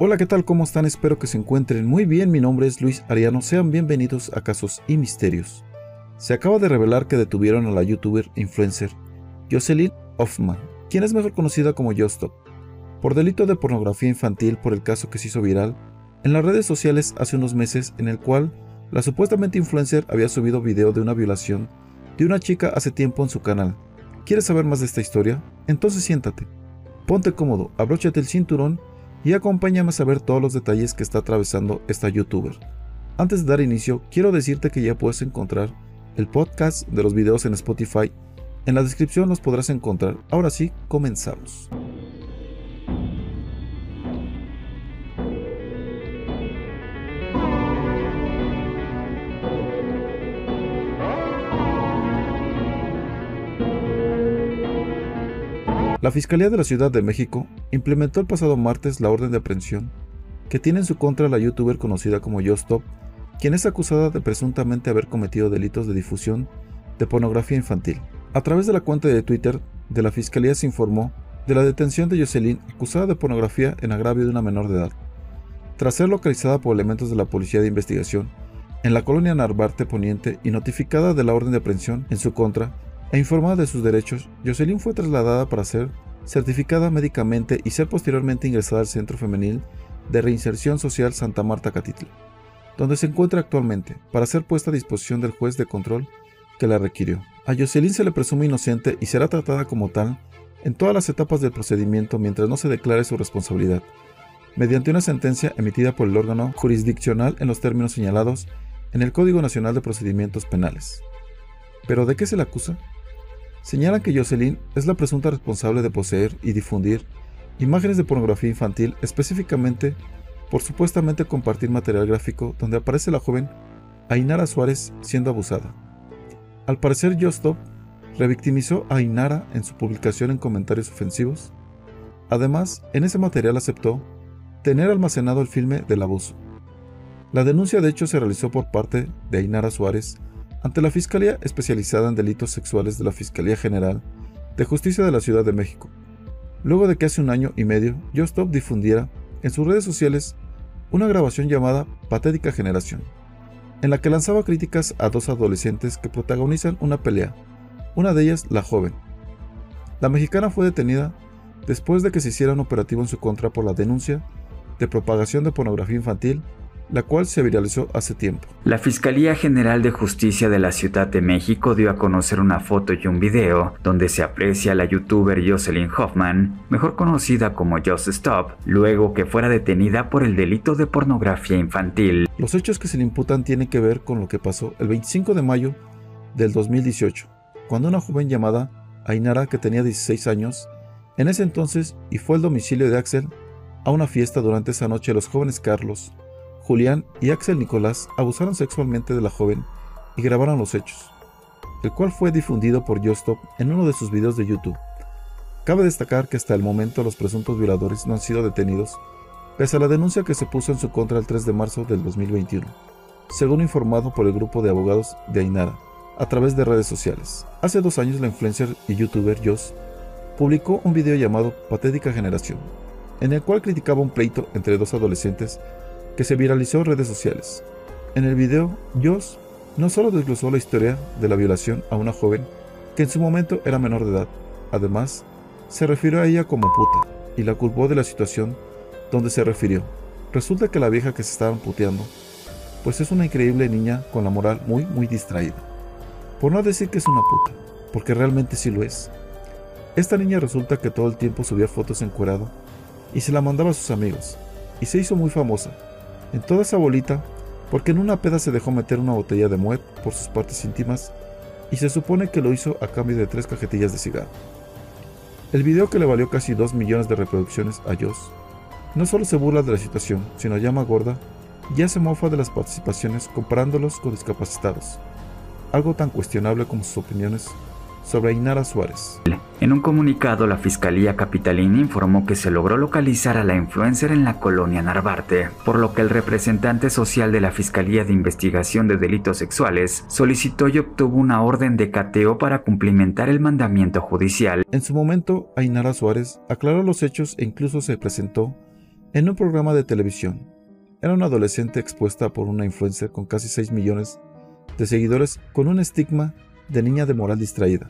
Hola, ¿qué tal? ¿Cómo están? Espero que se encuentren muy bien. Mi nombre es Luis Ariano. Sean bienvenidos a Casos y Misterios. Se acaba de revelar que detuvieron a la youtuber influencer Jocelyn Hoffman, quien es mejor conocida como Justop, por delito de pornografía infantil por el caso que se hizo viral en las redes sociales hace unos meses en el cual la supuestamente influencer había subido video de una violación de una chica hace tiempo en su canal. ¿Quieres saber más de esta historia? Entonces siéntate, ponte cómodo, abróchate el cinturón y acompáñame a saber todos los detalles que está atravesando esta youtuber. Antes de dar inicio, quiero decirte que ya puedes encontrar el podcast de los videos en Spotify. En la descripción los podrás encontrar. Ahora sí, comenzamos. La Fiscalía de la Ciudad de México implementó el pasado martes la orden de aprehensión que tiene en su contra la youtuber conocida como Yostop, quien es acusada de presuntamente haber cometido delitos de difusión de pornografía infantil. A través de la cuenta de Twitter de la Fiscalía se informó de la detención de Jocelyn acusada de pornografía en agravio de una menor de edad. Tras ser localizada por elementos de la Policía de Investigación en la colonia Narvarte Poniente y notificada de la orden de aprehensión en su contra, e informada de sus derechos, Jocelyn fue trasladada para ser certificada médicamente y ser posteriormente ingresada al Centro Femenil de Reinserción Social Santa Marta Catitl, donde se encuentra actualmente, para ser puesta a disposición del juez de control que la requirió. A Jocelyn se le presume inocente y será tratada como tal en todas las etapas del procedimiento mientras no se declare su responsabilidad, mediante una sentencia emitida por el órgano jurisdiccional en los términos señalados en el Código Nacional de Procedimientos Penales. ¿Pero de qué se le acusa? Señalan que Jocelyn es la presunta responsable de poseer y difundir imágenes de pornografía infantil, específicamente por supuestamente compartir material gráfico donde aparece la joven Ainara Suárez siendo abusada. Al parecer, Justop revictimizó a Ainara en su publicación en comentarios ofensivos. Además, en ese material aceptó tener almacenado el filme del abuso. La denuncia de hecho se realizó por parte de Ainara Suárez ante la Fiscalía Especializada en Delitos Sexuales de la Fiscalía General de Justicia de la Ciudad de México, luego de que hace un año y medio Justop difundiera en sus redes sociales una grabación llamada Patética Generación, en la que lanzaba críticas a dos adolescentes que protagonizan una pelea, una de ellas la joven. La mexicana fue detenida después de que se hiciera un operativo en su contra por la denuncia de propagación de pornografía infantil la cual se viralizó hace tiempo. La Fiscalía General de Justicia de la Ciudad de México dio a conocer una foto y un video donde se aprecia a la youtuber Jocelyn Hoffman, mejor conocida como Just Stop, luego que fuera detenida por el delito de pornografía infantil. Los hechos que se le imputan tienen que ver con lo que pasó el 25 de mayo del 2018, cuando una joven llamada Ainara, que tenía 16 años, en ese entonces y fue el domicilio de Axel, a una fiesta durante esa noche los jóvenes Carlos, Julián y Axel Nicolás abusaron sexualmente de la joven y grabaron los hechos, el cual fue difundido por Justop en uno de sus videos de YouTube. Cabe destacar que hasta el momento los presuntos violadores no han sido detenidos, pese a la denuncia que se puso en su contra el 3 de marzo del 2021, según informado por el grupo de abogados de Ainara, a través de redes sociales. Hace dos años la influencer y youtuber Joss publicó un video llamado Patética Generación, en el cual criticaba un pleito entre dos adolescentes que se viralizó en redes sociales. En el video, Joss no solo desglosó la historia de la violación a una joven que en su momento era menor de edad, además, se refirió a ella como puta y la culpó de la situación donde se refirió. Resulta que la vieja que se estaban puteando, pues es una increíble niña con la moral muy muy distraída. Por no decir que es una puta, porque realmente sí lo es. Esta niña resulta que todo el tiempo subía fotos encuerado y se la mandaba a sus amigos, y se hizo muy famosa, en toda esa bolita porque en una peda se dejó meter una botella de muet por sus partes íntimas y se supone que lo hizo a cambio de tres cajetillas de cigarro. El video que le valió casi 2 millones de reproducciones a Joss no solo se burla de la situación, sino llama gorda y hace mofa de las participaciones comparándolos con discapacitados, algo tan cuestionable como sus opiniones sobre Ainara Suárez. En un comunicado, la Fiscalía Capitalina informó que se logró localizar a la influencer en la colonia Narvarte, por lo que el representante social de la Fiscalía de Investigación de Delitos Sexuales solicitó y obtuvo una orden de cateo para cumplimentar el mandamiento judicial. En su momento, Ainara Suárez aclaró los hechos e incluso se presentó en un programa de televisión. Era una adolescente expuesta por una influencer con casi 6 millones de seguidores con un estigma de niña de moral distraída.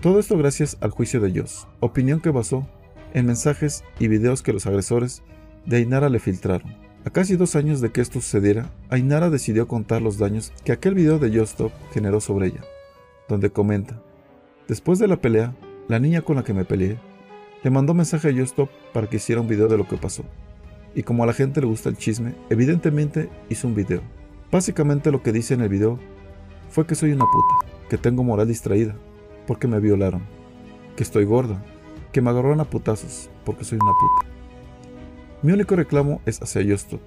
Todo esto gracias al juicio de Joss, opinión que basó en mensajes y videos que los agresores de Ainara le filtraron. A casi dos años de que esto sucediera, Ainara decidió contar los daños que aquel video de Justop generó sobre ella, donde comenta, después de la pelea, la niña con la que me peleé, le mandó mensaje a Justop para que hiciera un video de lo que pasó. Y como a la gente le gusta el chisme, evidentemente hizo un video. Básicamente lo que dice en el video fue que soy una puta, que tengo moral distraída, porque me violaron, que estoy gorda, que me agarraron a putazos, porque soy una puta. Mi único reclamo es hacia Justop,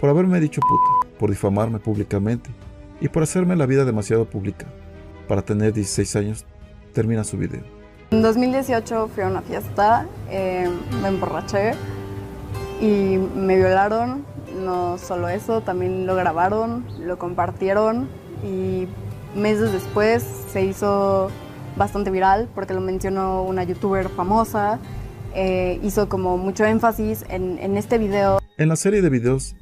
por haberme dicho puta, por difamarme públicamente y por hacerme la vida demasiado pública. Para tener 16 años, termina su video. En 2018 fui a una fiesta, eh, me emborraché y me violaron. No solo eso, también lo grabaron, lo compartieron y meses después se hizo bastante viral porque lo mencionó una youtuber famosa. Eh, hizo como mucho énfasis en, este video. En la serie de videos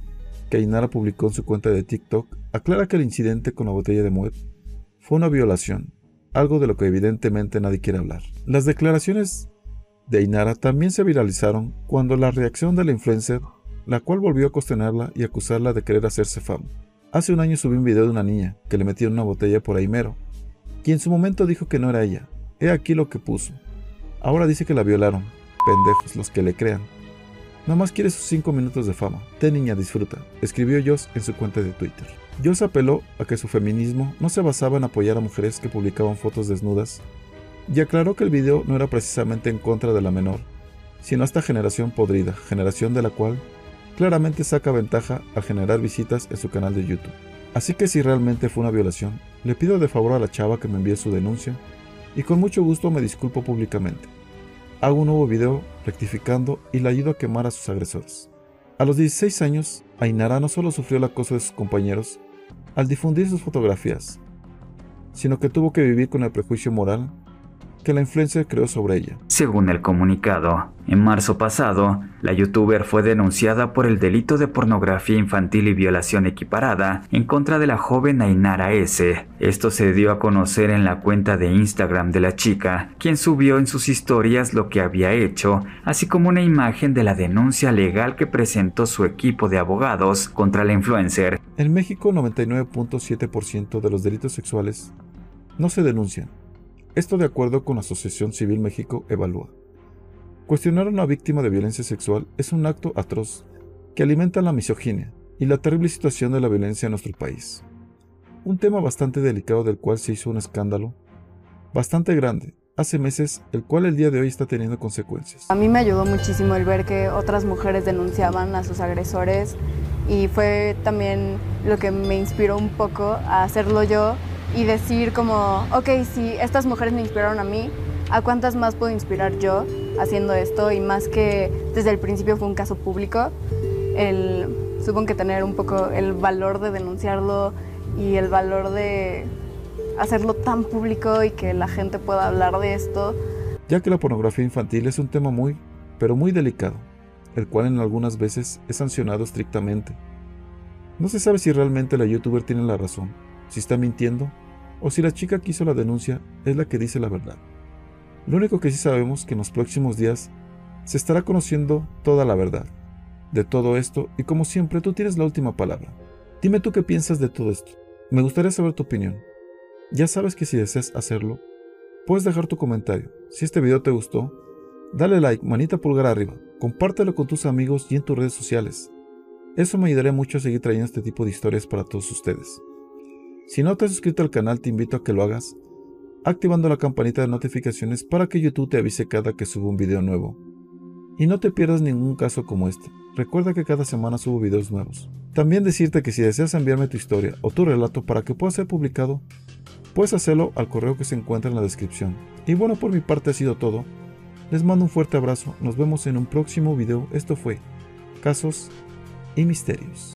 que Ainara publicó en su cuenta de TikTok, aclara que el incidente con la botella de Moet fue una violación, algo de lo que evidentemente nadie quiere hablar. Las declaraciones de Ainara también se viralizaron cuando la reacción de la influencer, la cual volvió a cuestionarla y acusarla de querer hacerse fama. Hace un año subí un video de una niña que le metieron una botella por Aimero, quien en su momento dijo que no era ella. He aquí lo que puso. Ahora dice que la violaron. Pendejos los que le crean. Nada más quiere sus 5 minutos de fama. Te niña, disfruta, escribió Joss en su cuenta de Twitter. Joss apeló a que su feminismo no se basaba en apoyar a mujeres que publicaban fotos desnudas y aclaró que el video no era precisamente en contra de la menor, sino esta generación podrida, generación de la cual claramente saca ventaja al generar visitas en su canal de YouTube. Así que si realmente fue una violación, le pido de favor a la chava que me envíe su denuncia y con mucho gusto me disculpo públicamente hago un nuevo video rectificando y le ayudo a quemar a sus agresores. A los 16 años, Ainara no solo sufrió el acoso de sus compañeros al difundir sus fotografías, sino que tuvo que vivir con el prejuicio moral que la influencer creó sobre ella. Según el comunicado, en marzo pasado, la youtuber fue denunciada por el delito de pornografía infantil y violación equiparada en contra de la joven Ainara S. Esto se dio a conocer en la cuenta de Instagram de la chica, quien subió en sus historias lo que había hecho, así como una imagen de la denuncia legal que presentó su equipo de abogados contra la influencer. En México, 99.7% de los delitos sexuales no se denuncian esto de acuerdo con la Asociación Civil México Evalúa. Cuestionar a una víctima de violencia sexual es un acto atroz que alimenta la misoginia y la terrible situación de la violencia en nuestro país. Un tema bastante delicado del cual se hizo un escándalo bastante grande hace meses, el cual el día de hoy está teniendo consecuencias. A mí me ayudó muchísimo el ver que otras mujeres denunciaban a sus agresores y fue también lo que me inspiró un poco a hacerlo yo y decir como, ok, si estas mujeres me inspiraron a mí, ¿a cuántas más puedo inspirar yo haciendo esto? Y más que desde el principio fue un caso público, el, supongo que tener un poco el valor de denunciarlo y el valor de hacerlo tan público y que la gente pueda hablar de esto. Ya que la pornografía infantil es un tema muy, pero muy delicado, el cual en algunas veces es sancionado estrictamente. No se sabe si realmente la youtuber tiene la razón, si está mintiendo o si la chica que hizo la denuncia es la que dice la verdad. Lo único que sí sabemos que en los próximos días se estará conociendo toda la verdad de todo esto y como siempre tú tienes la última palabra. Dime tú qué piensas de todo esto. Me gustaría saber tu opinión. Ya sabes que si deseas hacerlo, puedes dejar tu comentario. Si este video te gustó, dale like, manita pulgar arriba, compártelo con tus amigos y en tus redes sociales. Eso me ayudaría mucho a seguir trayendo este tipo de historias para todos ustedes. Si no te has suscrito al canal, te invito a que lo hagas, activando la campanita de notificaciones para que YouTube te avise cada que subo un video nuevo. Y no te pierdas ningún caso como este. Recuerda que cada semana subo videos nuevos. También decirte que si deseas enviarme tu historia o tu relato para que pueda ser publicado, puedes hacerlo al correo que se encuentra en la descripción. Y bueno, por mi parte ha sido todo. Les mando un fuerte abrazo. Nos vemos en un próximo video. Esto fue Casos y Misterios.